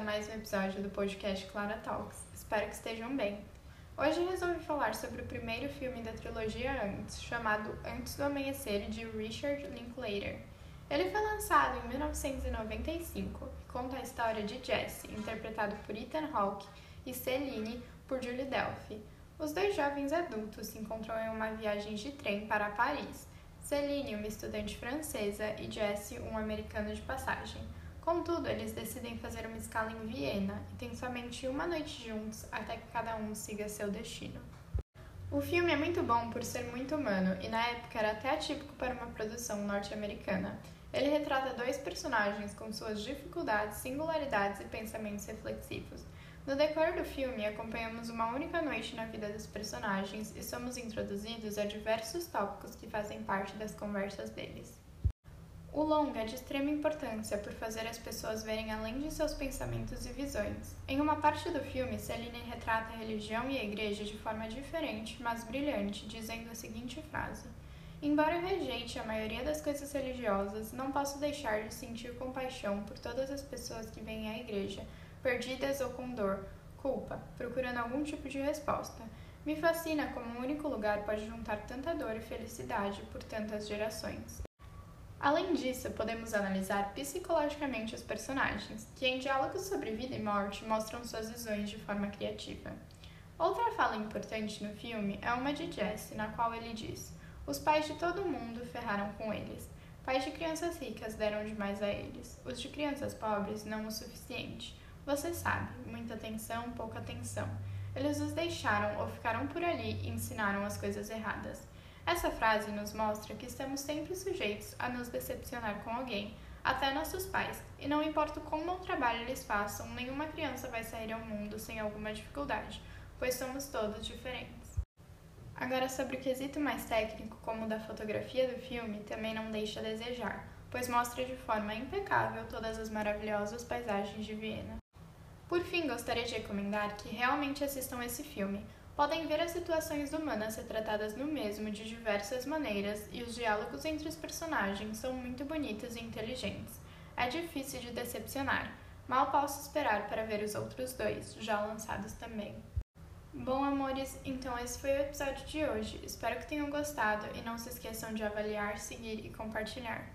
mais um episódio do podcast Clara Talks. Espero que estejam bem. Hoje resolvi falar sobre o primeiro filme da trilogia Antes, chamado Antes do Amanhecer, de Richard Linklater. Ele foi lançado em 1995 e conta a história de Jesse, interpretado por Ethan Hawke, e Celine, por Julie Delphi. Os dois jovens adultos se encontram em uma viagem de trem para Paris. Celine, uma estudante francesa, e Jesse, um americano de passagem. Contudo, eles decidem fazer uma escala em Viena e têm somente uma noite juntos até que cada um siga seu destino. O filme é muito bom por ser muito humano e na época era até atípico para uma produção norte-americana. Ele retrata dois personagens com suas dificuldades, singularidades e pensamentos reflexivos. No decorrer do filme, acompanhamos uma única noite na vida dos personagens e somos introduzidos a diversos tópicos que fazem parte das conversas deles. O longa é de extrema importância por fazer as pessoas verem além de seus pensamentos e visões. Em uma parte do filme, Celine retrata a religião e a igreja de forma diferente, mas brilhante, dizendo a seguinte frase: Embora eu rejeite a maioria das coisas religiosas, não posso deixar de sentir compaixão por todas as pessoas que vêm à igreja, perdidas ou com dor, culpa, procurando algum tipo de resposta. Me fascina como um único lugar pode juntar tanta dor e felicidade por tantas gerações. Além disso, podemos analisar psicologicamente os personagens, que em diálogos sobre vida e morte mostram suas visões de forma criativa. Outra fala importante no filme é uma de Jesse, na qual ele diz: Os pais de todo mundo ferraram com eles. Pais de crianças ricas deram demais a eles. Os de crianças pobres não o suficiente. Você sabe, muita atenção, pouca atenção. Eles os deixaram ou ficaram por ali e ensinaram as coisas erradas. Essa frase nos mostra que estamos sempre sujeitos a nos decepcionar com alguém, até nossos pais, e não importa quão bom trabalho eles façam, nenhuma criança vai sair ao mundo sem alguma dificuldade, pois somos todos diferentes. Agora, sobre o quesito mais técnico, como o da fotografia do filme, também não deixa a desejar, pois mostra de forma impecável todas as maravilhosas paisagens de Viena. Por fim, gostaria de recomendar que realmente assistam esse filme, podem ver as situações humanas retratadas no mesmo de diversas maneiras e os diálogos entre os personagens são muito bonitos e inteligentes. É difícil de decepcionar. Mal posso esperar para ver os outros dois, já lançados também. Bom, amores, então esse foi o episódio de hoje. Espero que tenham gostado e não se esqueçam de avaliar, seguir e compartilhar.